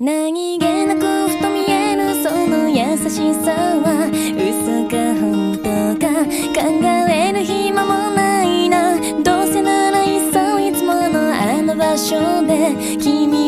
何気なくふと見えるその優しさは嘘か本当か考える暇もないな。どうせならいっそいつものあの場所で君